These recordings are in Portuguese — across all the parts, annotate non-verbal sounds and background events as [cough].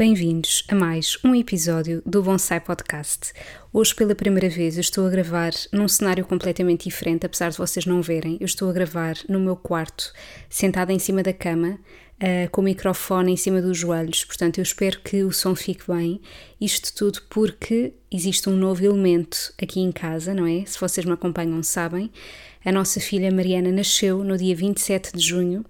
Bem-vindos a mais um episódio do Bonsai Podcast. Hoje, pela primeira vez, eu estou a gravar num cenário completamente diferente, apesar de vocês não verem. Eu estou a gravar no meu quarto, sentada em cima da cama, uh, com o microfone em cima dos joelhos. Portanto, eu espero que o som fique bem. Isto tudo porque existe um novo elemento aqui em casa, não é? Se vocês me acompanham, sabem. A nossa filha Mariana nasceu no dia 27 de junho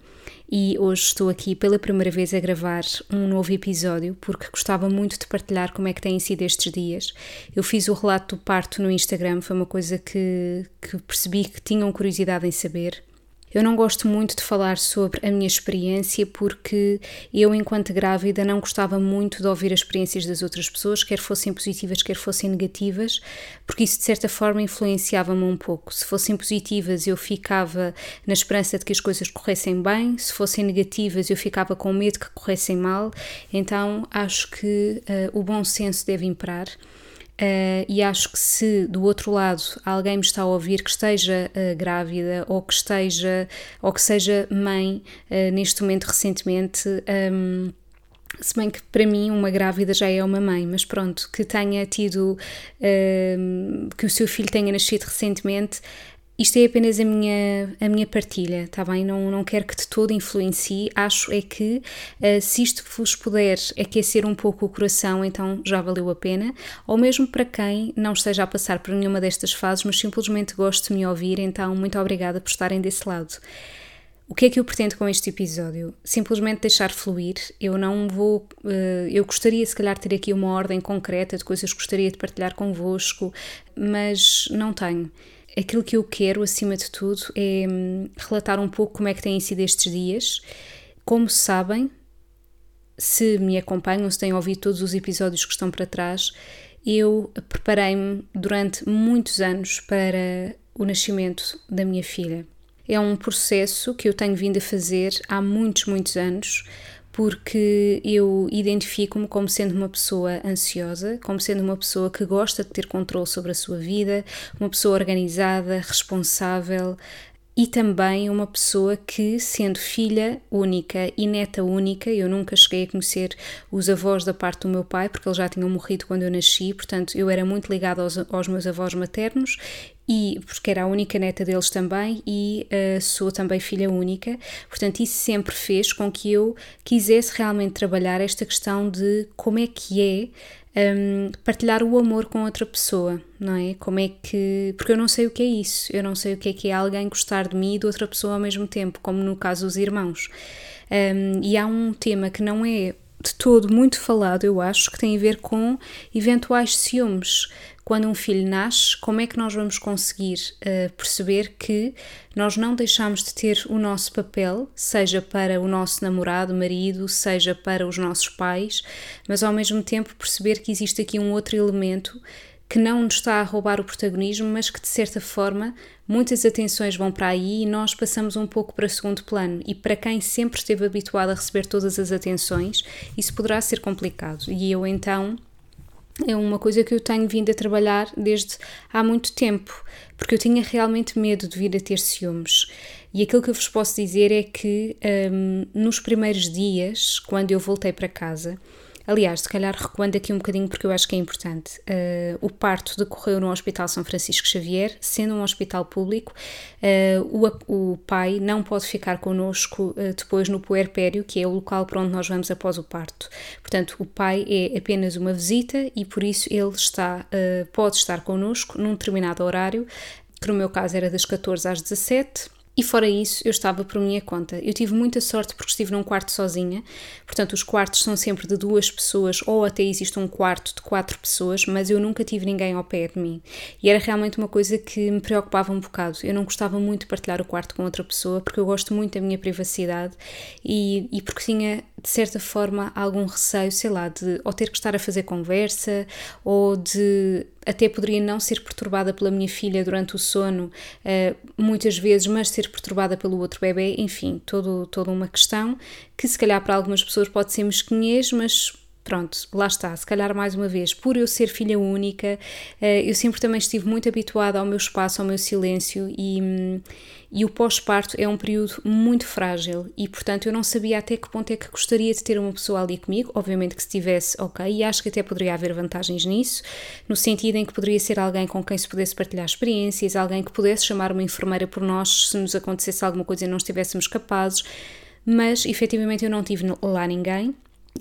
e hoje estou aqui pela primeira vez a gravar um novo episódio porque gostava muito de partilhar como é que têm sido estes dias. Eu fiz o relato do parto no Instagram, foi uma coisa que, que percebi que tinham curiosidade em saber eu não gosto muito de falar sobre a minha experiência porque eu, enquanto grávida, não gostava muito de ouvir as experiências das outras pessoas, quer fossem positivas, quer fossem negativas, porque isso de certa forma influenciava-me um pouco. Se fossem positivas, eu ficava na esperança de que as coisas corressem bem, se fossem negativas, eu ficava com medo que corressem mal. Então acho que uh, o bom senso deve imperar. Uh, e acho que se do outro lado alguém me está a ouvir que esteja uh, grávida ou que esteja ou que seja mãe uh, neste momento recentemente um, se bem que para mim uma grávida já é uma mãe, mas pronto, que tenha tido, que o seu filho tenha nascido recentemente, isto é apenas a minha, a minha partilha, está bem? Não, não quero que de todo influencie. Acho é que uh, se isto vos puder aquecer um pouco o coração, então já valeu a pena. Ou mesmo para quem não esteja a passar por nenhuma destas fases, mas simplesmente goste de me ouvir, então muito obrigada por estarem desse lado. O que é que eu pretendo com este episódio? Simplesmente deixar fluir. Eu não vou. Uh, eu gostaria, se calhar, ter aqui uma ordem concreta de coisas que gostaria de partilhar convosco, mas não tenho aquilo que eu quero, acima de tudo, é hum, relatar um pouco como é que têm sido estes dias. Como sabem, se me acompanham, se têm ouvido todos os episódios que estão para trás, eu preparei-me durante muitos anos para o nascimento da minha filha. É um processo que eu tenho vindo a fazer há muitos, muitos anos, porque eu identifico-me como sendo uma pessoa ansiosa, como sendo uma pessoa que gosta de ter controle sobre a sua vida, uma pessoa organizada, responsável, e também uma pessoa que, sendo filha única e neta única, eu nunca cheguei a conhecer os avós da parte do meu pai, porque eles já tinham morrido quando eu nasci, portanto eu era muito ligada aos, aos meus avós maternos e porque era a única neta deles também e uh, sou também filha única, portanto isso sempre fez com que eu quisesse realmente trabalhar esta questão de como é que é um, partilhar o amor com outra pessoa, não é? Como é que. Porque eu não sei o que é isso, eu não sei o que é que é alguém gostar de mim e de outra pessoa ao mesmo tempo, como no caso dos irmãos. Um, e há um tema que não é de todo muito falado, eu acho, que tem a ver com eventuais ciúmes. Quando um filho nasce, como é que nós vamos conseguir uh, perceber que nós não deixamos de ter o nosso papel, seja para o nosso namorado, marido, seja para os nossos pais, mas ao mesmo tempo perceber que existe aqui um outro elemento que não nos está a roubar o protagonismo, mas que de certa forma muitas atenções vão para aí e nós passamos um pouco para segundo plano. E para quem sempre esteve habituado a receber todas as atenções, isso poderá ser complicado. E eu então é uma coisa que eu tenho vindo a trabalhar desde há muito tempo, porque eu tinha realmente medo de vir a ter ciúmes. E aquilo que eu vos posso dizer é que um, nos primeiros dias, quando eu voltei para casa, Aliás, se calhar recuando aqui um bocadinho porque eu acho que é importante. Uh, o parto decorreu no Hospital São Francisco Xavier, sendo um hospital público. Uh, o, o, pai não pode ficar connosco uh, depois no puerpério, que é o local para onde nós vamos após o parto. Portanto, o pai é apenas uma visita e por isso ele está, pode estar connosco num determinado horário, que no meu caso era das 14 às 17 E fora isso, eu estava por minha conta. Eu tive muita sorte porque estive num quarto sozinha, portanto, os quartos são sempre de duas pessoas, ou até existe um quarto de quatro pessoas, mas eu nunca tive ninguém ao pé de mim. E era realmente uma coisa que me preocupava um bocado. Eu não gostava muito de partilhar o quarto com outra pessoa, porque eu gosto muito da minha privacidade e, e porque tinha, de certa forma, algum receio, sei lá, de ou ter que estar a fazer conversa, ou de até poderia não ser perturbada pela minha filha durante o sono, uh, muitas vezes, mas ser perturbada pelo outro bebê, enfim, todo, toda uma questão que se calhar para algumas pessoas pode ser mesquinhez, mas pronto, lá está, se calhar mais uma vez, por eu ser filha única, eh, eu sempre também estive muito habituada ao meu espaço, ao meu silêncio e, hum, e o pós-parto é um período muito frágil e, portanto, eu não sabia até que ponto é que gostaria de ter uma pessoa ali comigo, obviamente que se tivesse, ok, e acho que até poderia haver vantagens nisso, no sentido em que poderia ser alguém com quem se pudesse partilhar experiências, alguém que pudesse chamar uma enfermeira por nós se nos acontecesse alguma coisa e não estivéssemos capazes, mas efetivamente eu não tive lá ninguém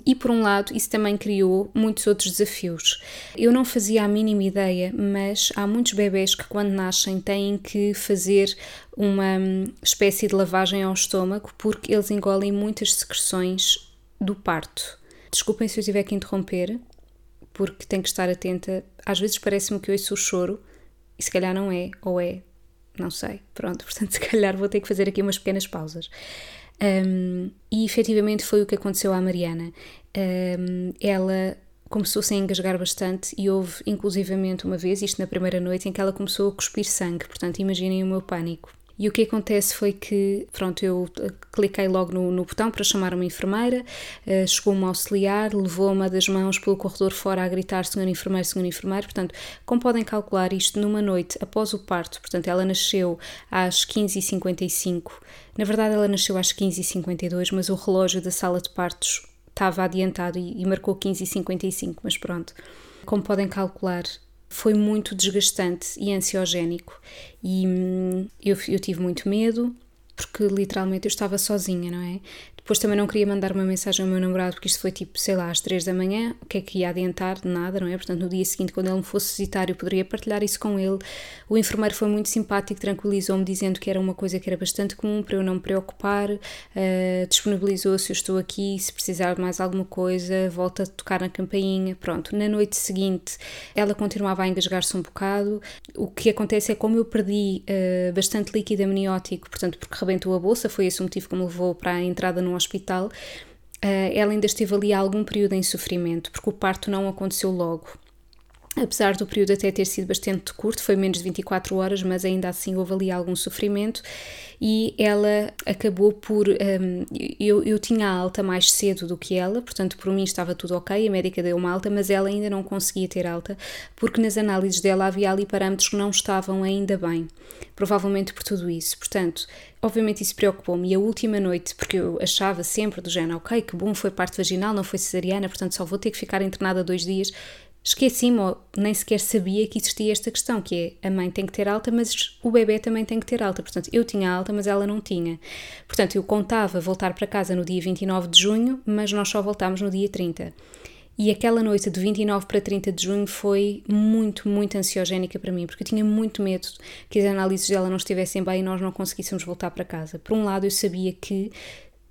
e por um lado, isso também criou muitos outros desafios. Eu não fazia a mínima ideia, mas há muitos bebés que, quando nascem, têm que fazer uma hum, espécie de lavagem ao estômago porque eles engolem muitas secreções do parto. Desculpem se eu tiver que interromper, porque tenho que estar atenta. Às vezes parece-me que ouço o choro e se calhar não é, ou é, não sei. Pronto, [laughs] portanto, se calhar vou ter que fazer aqui umas pequenas pausas. Um, e efetivamente foi o que aconteceu à Mariana. Um, ela começou-se a engasgar bastante e houve inclusivamente uma vez, isto na primeira noite, em que ela começou a cuspir sangue, portanto imaginem o meu pânico. E o que acontece foi que, pronto, eu eh, cliquei logo no, no botão para chamar uma enfermeira, uh, chegou uma auxiliar, levou uma das mãos pelo corredor fora a gritar senhor enfermeiro, senhor enfermeiro, portanto, como podem calcular isto numa noite após o parto, portanto, ela nasceu às 15h55, na verdade ela nasceu às 15h52, mas o relógio da sala de partos estava adiantado e, e marcou 15h55, mas pronto. Como podem calcular, foi muito desgastante e ansiogénico e hum, eu, eu tive muito medo porque literalmente eu estava sozinha, não é? Depois também não queria mandar uma mensagem ao meu namorado, porque isto foi tipo, sei lá, às três da manhã, o que é que ia adiantar? Nada, não é? Portanto, no dia seguinte, quando ele me fosse visitar, eu poderia partilhar isso com ele. O enfermeiro foi muito simpático, tranquilizou-me, dizendo que era uma coisa que era bastante comum para eu não me preocupar, uh, disponibilizou-se, eu estou aqui, se precisar de mais alguma coisa, volta a tocar na campainha. Pronto, na noite seguinte, ela continuava a engasgar-se um bocado. O que acontece é como eu perdi uh, bastante líquido amniótico, portanto, porque rebentou a bolsa, foi esse o motivo que me levou para a entrada no hospital, eh, ela ainda esteve ali algum período em sofrimento, porque o parto não aconteceu logo. Apesar do período até ter sido bastante curto, foi menos de 24 horas, mas ainda assim houve ali algum sofrimento e ela acabou por. Um, eu, eu tinha alta mais cedo do que ela, portanto, por mim estava tudo ok, a médica deu uma alta, mas ela ainda não conseguia ter alta, porque nas análises dela havia ali parâmetros que não estavam ainda bem, provavelmente por tudo isso. Portanto, obviamente isso preocupou-me. E a última noite, porque eu achava sempre do género, ok, que bom, foi parte vaginal, não foi cesariana, portanto só vou ter que ficar internada dois dias esqueci-me ou nem sequer sabia que existia esta questão, que é a mãe tem que ter alta, mas o bebê também tem que ter alta. Portanto, eu tinha alta, mas ela não tinha. Portanto, eu contava voltar para casa no dia 29 de junho, mas nós só voltámos no dia 30. E aquela noite de 29 para 30 de junho foi muito, muito ansiogénica para mim, porque eu tinha muito medo que as análises dela não estivessem bem e nós não conseguíssemos voltar para casa. Por um lado, eu sabia que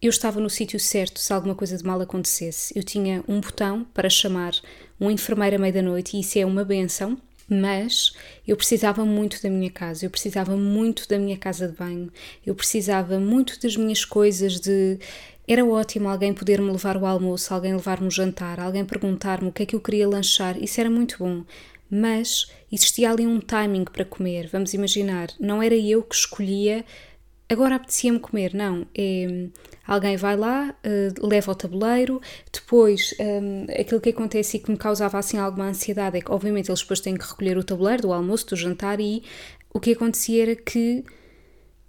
eu estava no sítio certo se alguma coisa de mal acontecesse. Eu tinha um botão para chamar um enfermeiro à meia-noite e isso é uma benção, mas eu precisava muito da minha casa, eu precisava muito da minha casa de banho, eu precisava muito das minhas coisas de era ótimo alguém poder me levar o almoço, alguém levar-me o jantar, alguém perguntar-me o que é que eu queria lanchar, isso era muito bom. Mas existia ali um timing para comer, vamos imaginar, não era eu que escolhia agora apetecia-me comer, não. É, alguém vai lá, uh, leva ao tabuleiro, depois um, aquilo que acontece e que me causava assim alguma ansiedade é que obviamente eles depois têm que recolher o tabuleiro do almoço, do jantar e o que acontecia era que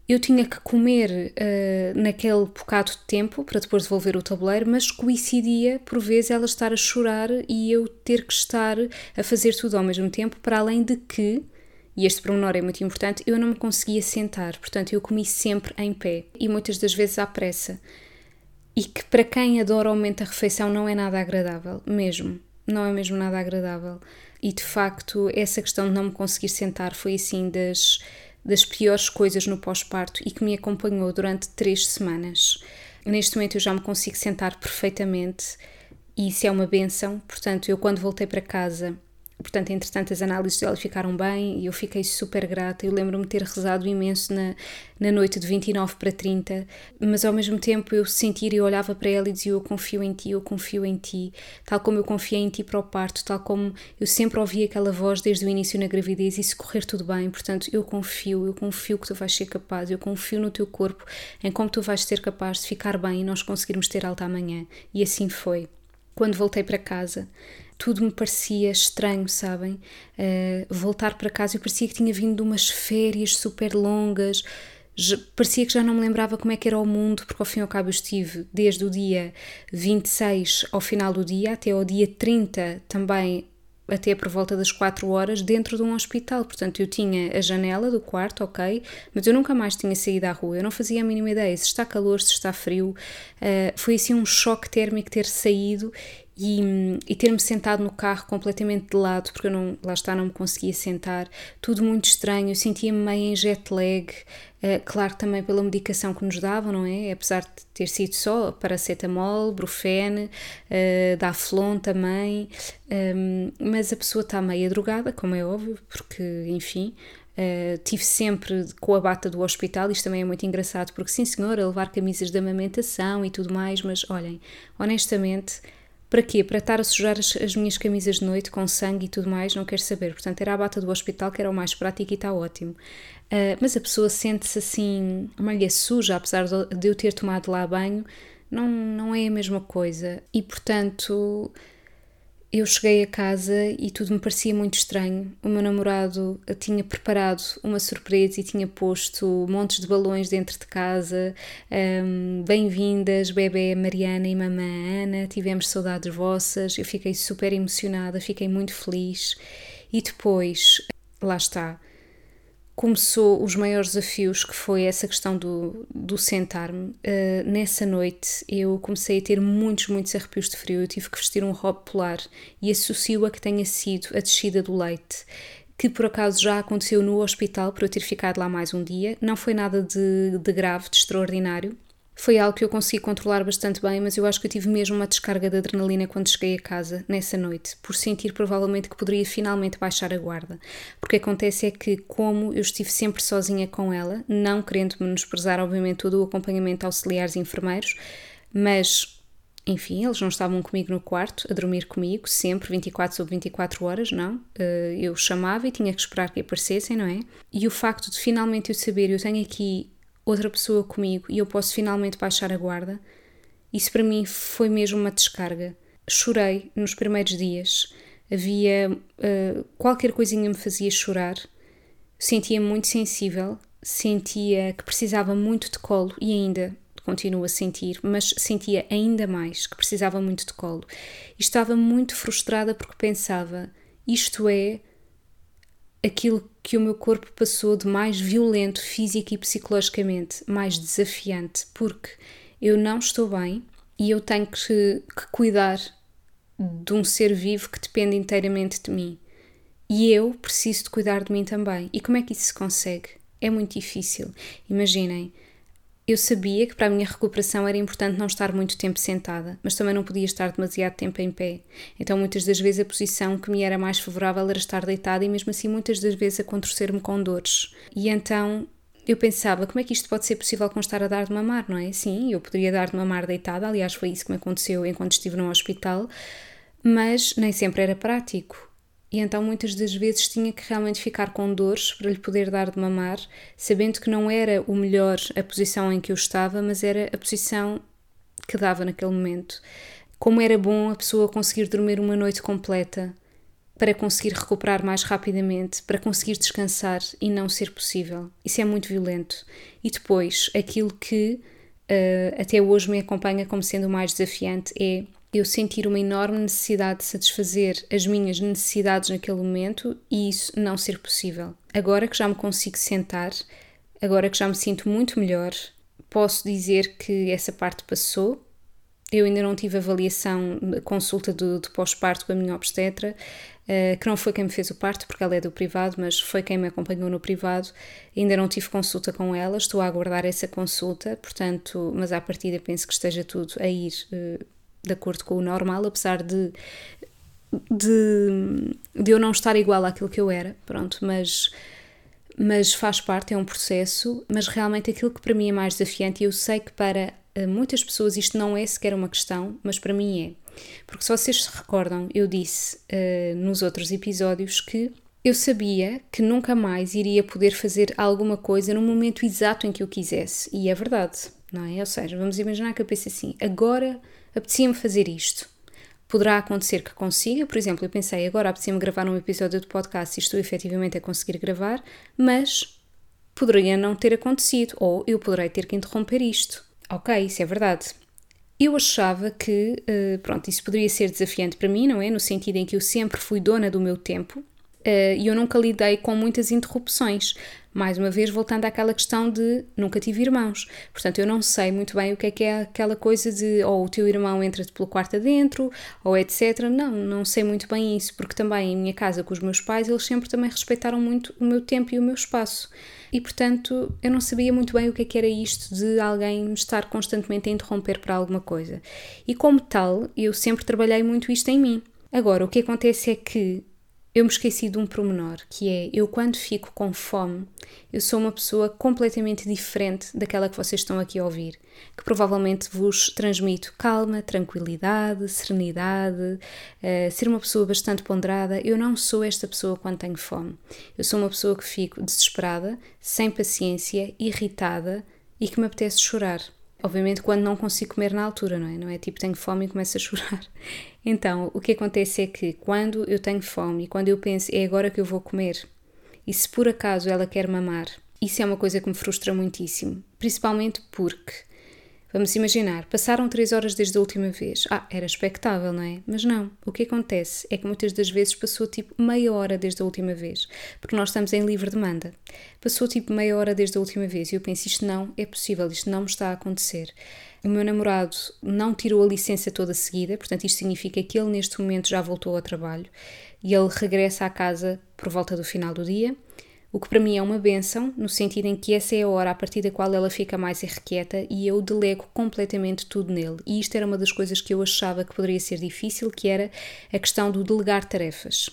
eu tinha que comer uh, naquele bocado de tempo para depois devolver o tabuleiro, mas coincidia por vezes ela estar a chorar e eu ter que estar a fazer tudo ao mesmo tempo, para além de que e este pormenor é muito importante, eu não me conseguia sentar, portanto eu comi sempre em pé e muitas das vezes à pressa. E que para quem adora o momento da refeição não é nada agradável, mesmo. Não é mesmo nada agradável. E de facto, essa questão de não me conseguir sentar foi assim das das piores coisas no pós-parto e que me acompanhou durante três semanas. Neste momento eu já me consigo sentar perfeitamente e isso é uma benção. Portanto, eu quando voltei para casa Portanto, entretanto, as análises dela ficaram bem e eu fiquei super grata. Eu lembro-me ter rezado imenso na, na noite de 29 para 30, mas ao mesmo tempo eu sentia e olhava para ela e dizia: Eu confio em ti, eu confio em ti, tal como eu confiei em ti para o parto, tal como eu sempre ouvi aquela voz desde o início na gravidez e se correr tudo bem. Portanto, eu confio, eu confio que tu vais ser capaz, eu confio no teu corpo, em como tu vais ser capaz de ficar bem e nós conseguirmos ter alta amanhã. E assim foi. Quando voltei para casa, tudo me parecia estranho, sabem? Uh, voltar para casa, eu parecia que tinha vindo de umas férias super longas, já, parecia que já não me lembrava como é que era o mundo, porque ao fim e ao cabo eu estive desde o dia 26 ao final do dia até ao dia 30 também até por volta das 4 horas dentro de um hospital. Portanto, eu tinha a janela do quarto, ok, mas eu nunca mais tinha saído à rua. Eu não fazia a mínima ideia se está calor, se está frio. Uh, foi assim um choque térmico ter saído e, e ter-me sentado no carro completamente de lado, porque eu não, lá está, não me conseguia sentar, tudo muito estranho, sentia-me meio em jet lag, uh, claro também pela medicação que nos davam, não é? Apesar de ter sido só paracetamol, brufene, uh, daflon também, um, mas a pessoa está meio drogada, como é óbvio, porque, enfim, Uh, tive sempre com a bata do hospital, isto também é muito engraçado, porque sim senhora, levar camisas de amamentação e tudo mais, mas olhem, honestamente, para quê? Para estar a sujar as, as, minhas camisas de noite com sangue e tudo mais, não quero saber. Portanto, era a bata do hospital que era o mais prático e está ótimo. Uh, mas a pessoa sente-se assim, uma malha suja, apesar de eu ter tomado lá banho, não, não é a mesma coisa. E portanto, eu cheguei a casa e tudo me parecia muito estranho. O meu namorado tinha preparado uma surpresa e tinha posto montes de balões dentro de casa. Um, Bem-vindas, bebê Mariana e mamã Ana, tivemos saudades vossas. Eu fiquei super emocionada, fiquei muito feliz. E depois, lá está, começou os maiores desafios, que foi essa questão do, do sentar-me. Uh, nessa noite eu comecei a ter muitos, muitos arrepios de frio. Eu tive que vestir um robe polar e associo a que tenha sido a descida do leite que por acaso já aconteceu no hospital por eu ter ficado lá mais um dia. Não foi nada de, de grave, de extraordinário, foi algo que eu consegui controlar bastante bem, mas eu acho que eu tive mesmo uma descarga de adrenalina quando cheguei a casa, nessa noite, por sentir provavelmente que poderia finalmente baixar a guarda. Porque acontece é que, como eu estive sempre sozinha com ela, não querendo menosprezar, obviamente, todo o acompanhamento auxiliares e enfermeiros, mas enfim, eles não estavam comigo no quarto, a dormir comigo, sempre, 24 sobre 24 horas, não. Eh, eu chamava e tinha que esperar que aparecessem, não é? E o facto de finalmente eu saber, eu tenho aqui outra pessoa comigo e eu posso finalmente baixar a guarda, isso para mim foi mesmo uma descarga. Chorei nos primeiros dias, havia uh, qualquer coisinha me fazia chorar, sentia-me muito sensível, sentia que precisava muito de colo e ainda continuo a sentir, mas sentia ainda mais que precisava muito de colo. E estava muito frustrada porque pensava: isto é aquilo que o meu corpo passou de mais violento física e psicologicamente, mais desafiante, porque eu não estou bem e eu tenho que, que cuidar de um ser vivo que depende inteiramente de mim. E eu preciso de cuidar de mim também. E como é que isso se consegue? É muito difícil. Imaginem, eu sabia que para a minha recuperação era importante não estar muito tempo sentada, mas também não podia estar demasiado tempo em pé. Então, muitas das vezes, a posição que me era mais favorável era estar deitada e, mesmo assim, muitas das vezes a contorcer-me com dores. E então eu pensava, como é que isto pode ser possível com estar a dar de mamar, não é? Sim, eu poderia dar de mamar deitada, aliás, foi isso que me aconteceu enquanto estive no hospital, mas nem sempre era prático e então muitas das vezes tinha que realmente ficar com dores para lhe poder dar de mamar, sabendo que não era o melhor a posição em que eu estava, mas era a posição que dava naquele momento. Como era bom a pessoa conseguir dormir uma noite completa para conseguir recuperar mais rapidamente, para conseguir descansar e não ser possível. Isso é muito violento. E depois, aquilo que uh, até hoje me acompanha como sendo o mais desafiante é eu sentir uma enorme necessidade de satisfazer as minhas necessidades naquele momento e isso não ser possível. Agora que já me consigo sentar, agora que já me sinto muito melhor, posso dizer que essa parte passou Eu ainda não tive avaliação, consulta de, de pós-parto com a minha obstetra, uh, que não foi quem me fez o parto, porque ela é do privado, mas foi quem me acompanhou no privado. Ainda não tive consulta com ela, estou a aguardar essa consulta, portanto, mas à partida penso que esteja tudo a ir uh, de acordo com o normal, apesar de, de, de eu não estar igual àquilo que eu era, pronto, mas mas faz parte, é um processo, mas realmente aquilo que para mim é mais desafiante, e eu sei que para eh, muitas pessoas isto não é sequer uma questão, mas para mim é. Porque se vocês se recordam, eu disse uh, nos outros episódios que eu sabia que nunca mais iria poder fazer alguma coisa no momento exato em que eu quisesse. E é verdade, não é? Ou seja, vamos imaginar que eu pense assim: agora apetecia-me fazer isto. Poderá acontecer que consiga, por exemplo, eu pensei agora apetecia-me gravar um episódio de podcast e estou efetivamente a conseguir gravar, mas poderia não ter acontecido, ou eu poderei ter que interromper isto. Ok, isso é verdade. Eu achava que, uh, pronto, isso poderia ser desafiante para mim, não é? No sentido em que eu sempre fui dona do meu tempo e eu nunca lidei com muitas interrupções. Mais uma vez, voltando àquela questão de nunca tive irmãos. Portanto, eu não sei muito bem o que é que é aquela coisa de ou o teu irmão entra-te pelo quarto adentro, ou etc. Não, não sei muito bem isso, porque também em minha casa com os meus pais, eles sempre também respeitaram muito o meu tempo e o meu espaço e portanto eu não sabia muito bem o que, é que era isto de alguém me estar constantemente a interromper para alguma coisa. E como tal, eu sempre trabalhei muito isto em mim. Agora, o que acontece é que eu me esqueci de um promenor, que é eu quando fico com fome, eu sou uma pessoa completamente diferente daquela que vocês estão aqui a ouvir, que provavelmente vos transmito calma, tranquilidade, serenidade, uh, ser uma pessoa bastante ponderada. Eu não sou esta pessoa quando tenho fome. Eu sou uma pessoa que fico desesperada, sem paciência, irritada e que me apetece chorar. Obviamente quando não consigo comer na altura, não é? Não é tipo tenho fome e começo a chorar. [laughs] Então, o que acontece é que quando eu tenho fome e quando eu penso é agora que eu vou comer, e se por acaso ela quer mamar, isso é uma coisa que me frustra muitíssimo. Principalmente porque Vamos imaginar, passaram três horas desde a última vez. Ah, era expectável, não é? Mas não. O que acontece é que muitas das vezes passou tipo meia hora desde a última vez, porque nós estamos em livre demanda. Passou tipo meia hora desde a última vez e eu penso, isto não é possível, isto não está a acontecer. O meu namorado não tirou a licença toda seguida, portanto, isto significa que ele neste momento já voltou ao trabalho e ele regressa à casa por volta do final do dia o que para mim é uma benção, no sentido em que essa é a hora a partir da qual ela fica mais irrequieta e eu delego completamente tudo nele. E isto era uma das coisas que eu achava que poderia ser difícil, que era a questão do delegar tarefas.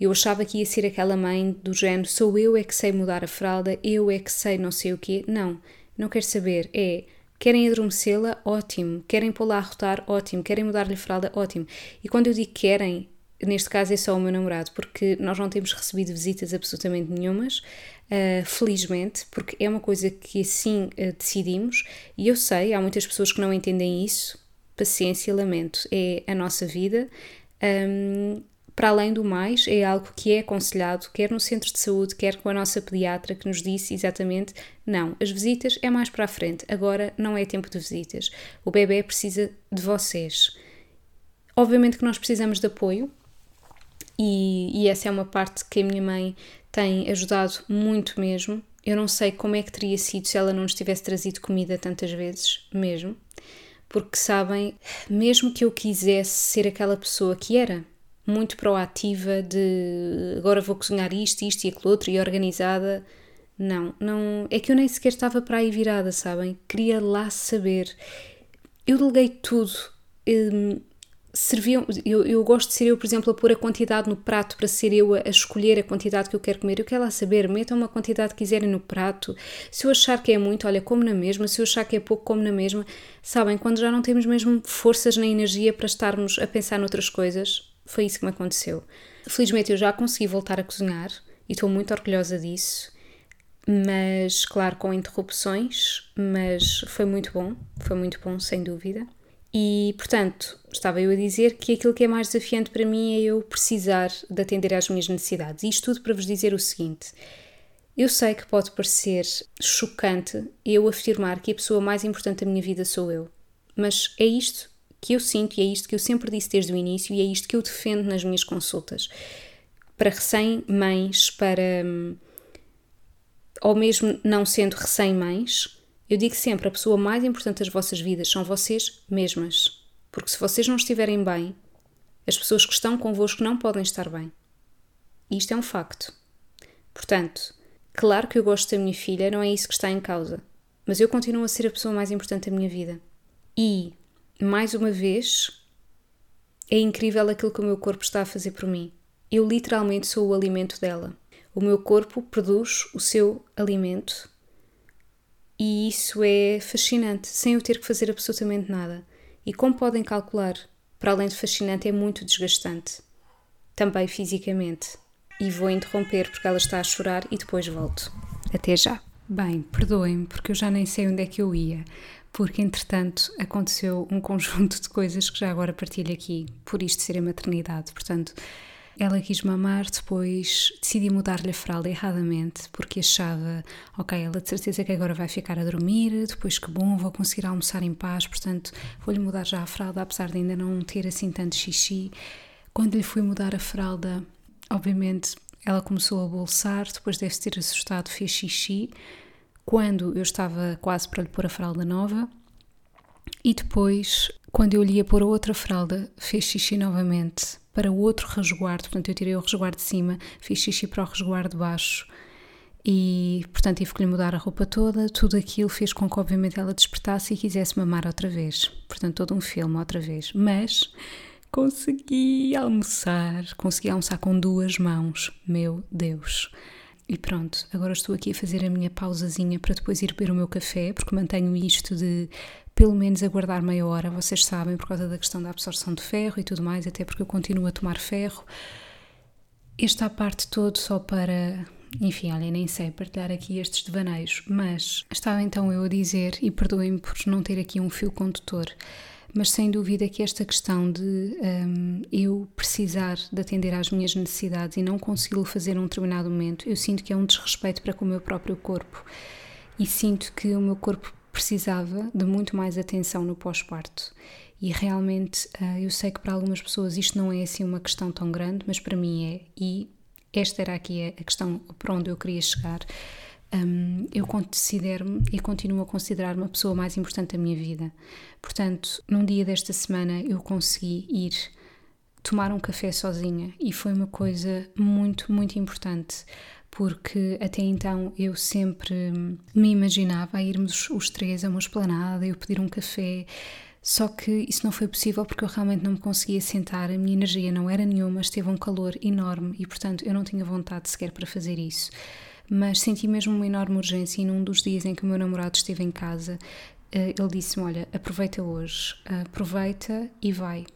Eu achava que ia ser aquela mãe do género, sou eu é que sei mudar a fralda, eu é que sei não sei o quê. Não, não quero saber. É, querem adormecê-la? Ótimo. Querem pô-la a rotar? Ótimo. Querem mudar-lhe a fralda? Ótimo. E quando eu digo querem, neste caso é só o meu namorado, porque nós não temos recebido visitas absolutamente nenhumas, uh, felizmente, porque é uma coisa que assim uh, decidimos, e eu sei, há muitas pessoas que não entendem isso, paciência, lamento, é a nossa vida. Um, para além do mais, é algo que é aconselhado, quer no centro de saúde, quer com a nossa pediatra, que nos disse exatamente: não, as visitas é mais para a frente, agora não é tempo de visitas. O bebê precisa de vocês. Obviamente que nós precisamos de apoio, e, e essa é uma parte que a minha mãe tem ajudado muito mesmo. Eu não sei como é que teria sido se ela não nos tivesse trazido comida tantas vezes, mesmo. Porque sabem, mesmo que eu quisesse ser aquela pessoa que era, muito proativa de agora vou cozinhar isto, isto e aquilo outro e organizada, não, não, é que eu nem sequer estava para aí virada, sabem? Queria lá saber. Eu deleguei tudo. Hum, serviam. Eu, eu gosto de ser eu, por exemplo, a pôr a quantidade no prato para ser eu a, a, escolher a quantidade que eu quero comer. Eu quero lá saber, metam uma quantidade que quiserem no prato. Se eu achar que é muito, olha, como na mesma. Se eu achar que é pouco, como na mesma. Sabem, quando já não temos mesmo forças nem energia para estarmos a pensar noutras coisas, foi isso que me aconteceu. Felizmente eu já consegui voltar a cozinhar e estou muito orgulhosa disso. Mas, claro, com interrupções, mas foi muito bom, foi muito bom, sem dúvida. E, portanto, estava eu a dizer que aquilo que é mais desafiante para mim é eu precisar de atender às minhas necessidades. E isto tudo para vos dizer o seguinte: eu sei que pode parecer chocante eu afirmar que a pessoa mais importante da minha vida sou eu, mas é isto que eu sinto e é isto que eu sempre disse desde o início e é isto que eu defendo nas minhas consultas. Para recém-mães, para. Hum, ou mesmo não sendo recém-mães, eu digo sempre: a pessoa mais importante das vossas vidas são vocês mesmas. Porque se vocês não estiverem bem, as pessoas que estão convosco não podem estar bem. E isto é um facto. Portanto, claro que eu gosto da minha filha, não é isso que está em causa. Mas eu continuo a ser a pessoa mais importante da minha vida. E, mais uma vez, é incrível aquilo que o meu corpo está a fazer por mim. Eu literalmente sou o alimento dela. O meu corpo produz o seu alimento e isso é fascinante, sem eu ter que fazer absolutamente nada. E como podem calcular, para além de fascinante, é muito desgastante. Também fisicamente. E vou interromper porque ela está a chorar e depois volto. Até já. Bem, perdoem-me porque eu já nem sei onde é que eu ia, porque entretanto aconteceu um [laughs] conjunto de coisas que já agora partilho aqui, por isto ser a maternidade. Portanto, ela quis mamar, depois decidi mudar-lhe a fralda erradamente, porque achava, ok, ela de certeza que agora vai ficar a dormir, depois que bom, vou conseguir almoçar em paz, portanto vou-lhe mudar já a fralda, apesar de ainda não ter assim tanto xixi. Quando lhe fui mudar a fralda, obviamente ela começou a bolsar, depois deve ter assustado, fez xixi. Quando eu estava quase para lhe pôr a fralda nova, e depois, quando eu lhe ia pôr a outra fralda, fez xixi novamente para o outro resguardo. Portanto, eu tirei o resguardo de cima, fiz xixi para o resguardo de baixo e, portanto, tive que lhe mudar a roupa toda. Tudo aquilo fez com que, obviamente, ela despertasse e quisesse mamar outra vez. Portanto, todo um filme outra vez. Mas consegui almoçar, consegui almoçar com duas mãos. Meu Deus! E pronto, agora estou aqui a fazer a minha pausazinha para depois ir beber o meu café, porque mantenho isto de pelo menos aguardar meia hora, vocês sabem, por causa da questão da absorção de ferro e tudo mais, até porque eu continuo a tomar ferro. Esta parte todo só para, enfim, olha, nem sei partilhar aqui estes devaneios, mas estava então eu a dizer, e perdoem-me por não ter aqui um fio condutor, mas sem dúvida que esta questão de um, eu precisar de atender às minhas necessidades e não consegui-lo fazer num determinado momento, eu sinto que é um desrespeito para com o meu próprio corpo e sinto que o meu corpo precisava de muito mais atenção no pós-parto. E realmente uh, eu sei que para algumas pessoas isto não é assim uma questão tão grande, mas para mim é. E esta era aqui a questão para onde eu queria chegar. Um, eu considero-me e continuo a considerar-me a pessoa mais importante da minha vida. Portanto, num dia desta semana eu consegui ir tomar um café sozinha e foi uma coisa muito, muito importante porque até então eu sempre me imaginava a irmos os três a uma esplanada, eu pedir um café, só que isso não foi possível porque eu realmente não me conseguia sentar, a minha energia não era nenhuma, esteve um calor enorme e, portanto, eu não tinha vontade sequer para fazer isso. Mas senti mesmo uma enorme urgência e num dos dias em que o meu namorado esteve em casa, eh, ele disse-me: Olha, aproveita hoje, aproveita e vai.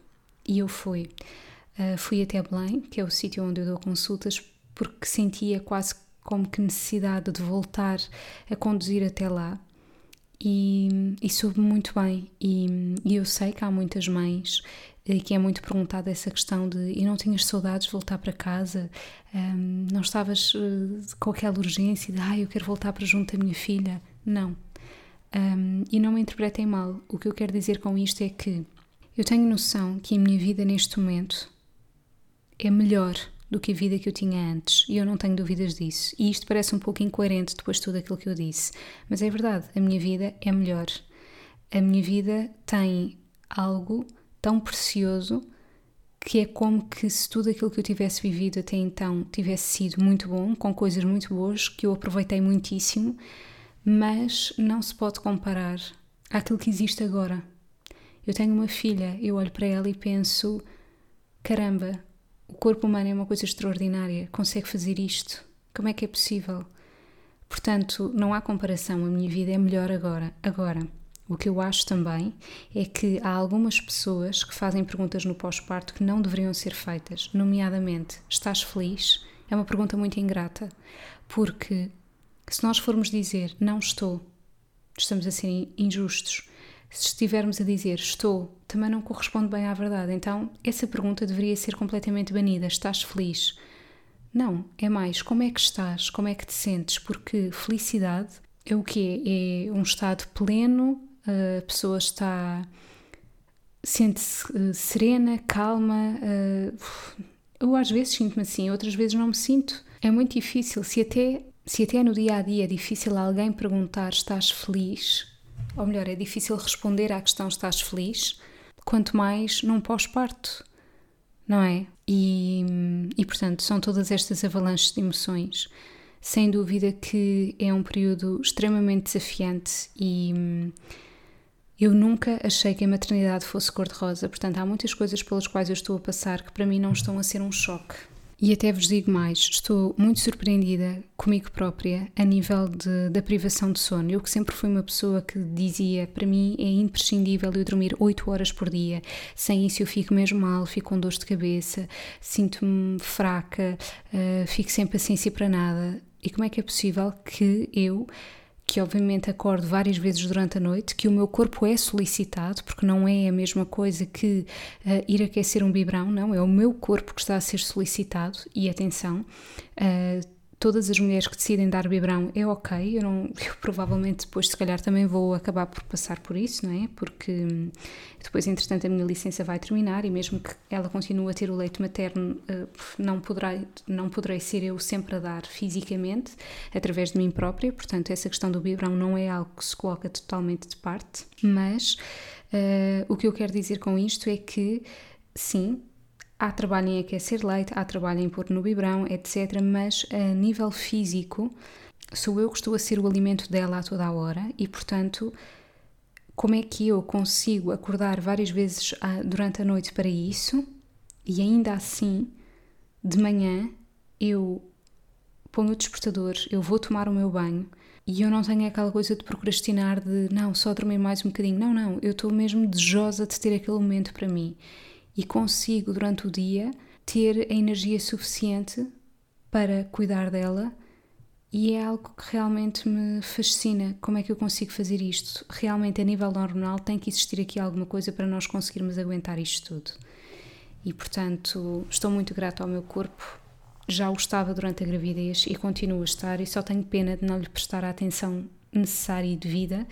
E eu fui. Eh, fui até Belém, que é o sítio onde eu dou consultas, porque sentia quase como que necessidade de voltar a conduzir até lá. E, e soube muito bem. E, e, eu sei que há muitas mães eh, que é muito perguntada essa questão de e não tinhas saudades de voltar para casa? Um, não estavas uh, com aquela urgência de ah, eu quero voltar para junto da minha filha? Não. Um, e não me interpretem mal. O que eu quero dizer com isto é que eu tenho noção que a minha vida neste momento é melhor do que a vida que eu tinha antes, e eu não tenho dúvidas disso. E isto parece um pouco incoerente depois de tudo aquilo que eu disse, mas é verdade, a minha vida é melhor. A minha vida tem algo tão precioso que é como que se tudo aquilo que eu tivesse vivido até então tivesse sido muito bom, com coisas muito boas que eu aproveitei muitíssimo, mas não se pode comparar àquilo que existe agora. Eu tenho uma filha, eu olho para ela e penso: caramba, o corpo humano é uma coisa extraordinária, consegue fazer isto. Como é que é possível? Portanto, não há comparação, a minha vida é melhor agora. Agora, o que eu acho também é que há algumas pessoas que fazem perguntas no pós-parto que não deveriam ser feitas, nomeadamente: estás feliz? É uma pergunta muito ingrata, porque se nós formos dizer não estou, estamos a ser injustos se estivermos a dizer estou, também não corresponde bem à verdade. Então, essa pergunta deveria ser completamente banida. Estás feliz? Não, é mais como é que estás, como é que te sentes, porque felicidade é o que é? um estado pleno, a pessoa está sente-se eh, serena, calma. Eh, eu às vezes sinto-me assim, outras vezes não me sinto. É muito difícil. Se até, se até no dia a dia é difícil alguém perguntar estás feliz, ou melhor, é difícil responder à questão estás feliz, quanto mais num pós-parto, não é? E, e portanto, são todas estas avalanches de emoções. Sem dúvida que é um período extremamente desafiante e hum, eu nunca achei que a maternidade fosse cor-de-rosa, portanto, há muitas coisas pelas quais eu estou a passar que para mim não estão a ser um choque. E até vos digo mais, estou muito surpreendida comigo própria a nível de, da privação de sono. Eu que sempre fui uma pessoa que dizia, para mim é imprescindível eu dormir 8 horas por dia, sem isso eu fico mesmo mal, fico com dores de cabeça, sinto-me fraca, uh, fico sem paciência para nada. E como é que é possível que eu que obviamente acordo várias vezes durante a noite, que o meu corpo é solicitado, porque não é a mesma coisa que uh, ir aquecer um biberão, não, é o meu corpo que está a ser solicitado, e atenção, uh, todas as mulheres que decidem dar biberão é ok, eu, não, [laughs] eu provavelmente depois se calhar também vou acabar por passar por isso, não é? Porque hum, depois entretanto a minha licença vai terminar e mesmo que ela continue a ter o leite materno eh, não, poderá, não poderei ser eu sempre a dar fisicamente através de mim própria, portanto essa questão do biberão não é algo que se coloca totalmente de parte, mas uh, o que eu quero dizer com isto é que sim, Há trabalho em aquecer leite, há trabalho em pôr no biberão, etc. Mas a nível físico, sou eu que estou a ser o alimento dela a toda a hora e, portanto, como é que eu consigo acordar várias vezes durante a noite para isso e ainda assim, de manhã, eu ponho o despertador, eu vou tomar o meu banho e eu não tenho aquela coisa de procrastinar de não, só dormir mais um bocadinho. Não, não, eu estou mesmo desejosa de ter aquele momento para mim e consigo durante o dia ter a energia suficiente para cuidar dela e é algo que realmente me fascina. Como é que eu consigo fazer isto? Realmente, a nível hormonal, tem que existir aqui alguma coisa para nós conseguirmos aguentar isto tudo. E portanto, estou muito grata ao meu corpo. Já o estava durante a gravidez e continuo a estar, e só tenho pena de não lhe prestar a atenção necessária e devida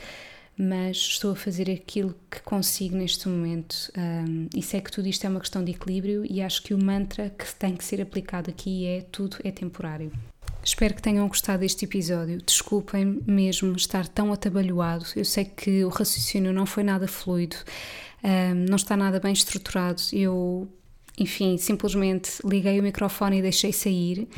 mas estou a fazer aquilo que consigo neste momento. Um, e sei que tudo isto é uma questão de equilíbrio e acho que o mantra que tem que ser aplicado aqui é tudo é temporário. Espero que tenham gostado deste episódio. Desculpem mesmo estar tão atabalhoado. Eu sei que o raciocínio não foi nada fluido, um, não está nada bem estruturado. Eu enfim, simplesmente liguei o microfone e deixei sair,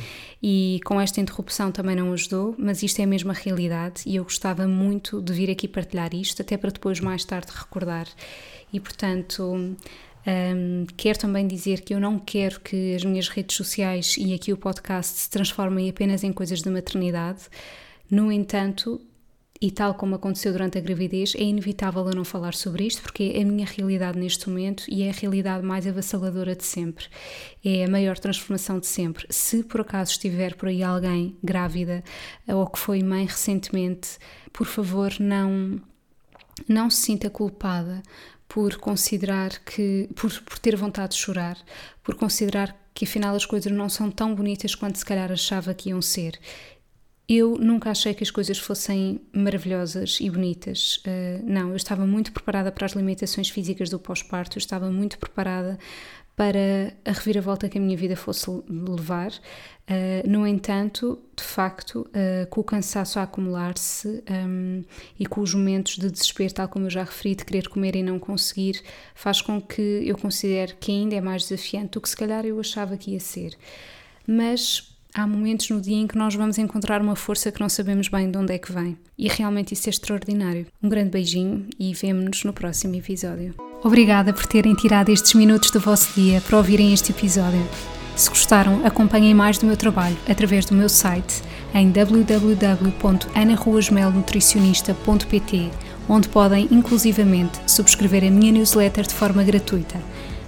e com esta interrupção também não ajudou, mas isto é a mesma realidade e eu gostava muito de vir aqui partilhar isto, até para depois mais tarde recordar. E portanto, um, quero também dizer que eu não quero que as minhas redes sociais e aqui o podcast se transformem apenas em coisas de maternidade. No entanto, e tal como aconteceu durante a gravidez, é inevitável eu não falar sobre isto porque é a minha realidade neste momento e é a realidade mais avassaladora de sempre. É a maior transformação de sempre. Se por acaso estiver por aí alguém grávida ou que foi mãe recentemente, por favor, não não se sinta culpada por considerar que por, por ter vontade de chorar, por considerar que afinal as coisas não são tão bonitas quanto se calhar achava que iam ser. Eu nunca achei que as coisas fossem maravilhosas e bonitas. Uh, não, eu estava muito preparada para as limitações físicas do pós-parto, eu estava muito preparada para a reviravolta que a minha vida fosse levar. Uh, no entanto, de facto, uh, com o cansaço a acumular-se um, ehm, e com os momentos de desespero, tal como eu já referi, de querer comer e não conseguir, faz com que eu considere que ainda é mais desafiante do que se calhar eu achava que ia ser. Mas há momentos no dia em que nós vamos encontrar uma força que não sabemos bem de onde é que vem. E realmente isso é extraordinário. Um grande beijinho e vemo-nos no próximo episódio. Obrigada por terem tirado estes minutos do vosso dia para ouvirem este episódio. Se gostaram, acompanhem mais do meu trabalho através do meu site em www.anaruasmelnutricionista.pt, onde podem inclusivamente subscrever a minha newsletter de forma gratuita.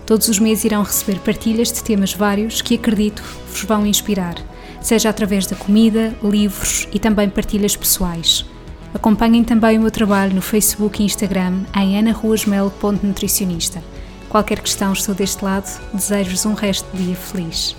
Todos os meses irão receber partilhas de temas vários que acredito vos vão inspirar seja através da comida, livros e também partilhas pessoais. Acompanhem também o meu trabalho no Facebook e Instagram em anaruasmel.nutricionista. Qualquer questão, estou deste lado. Desejo-vos um resto de dia feliz.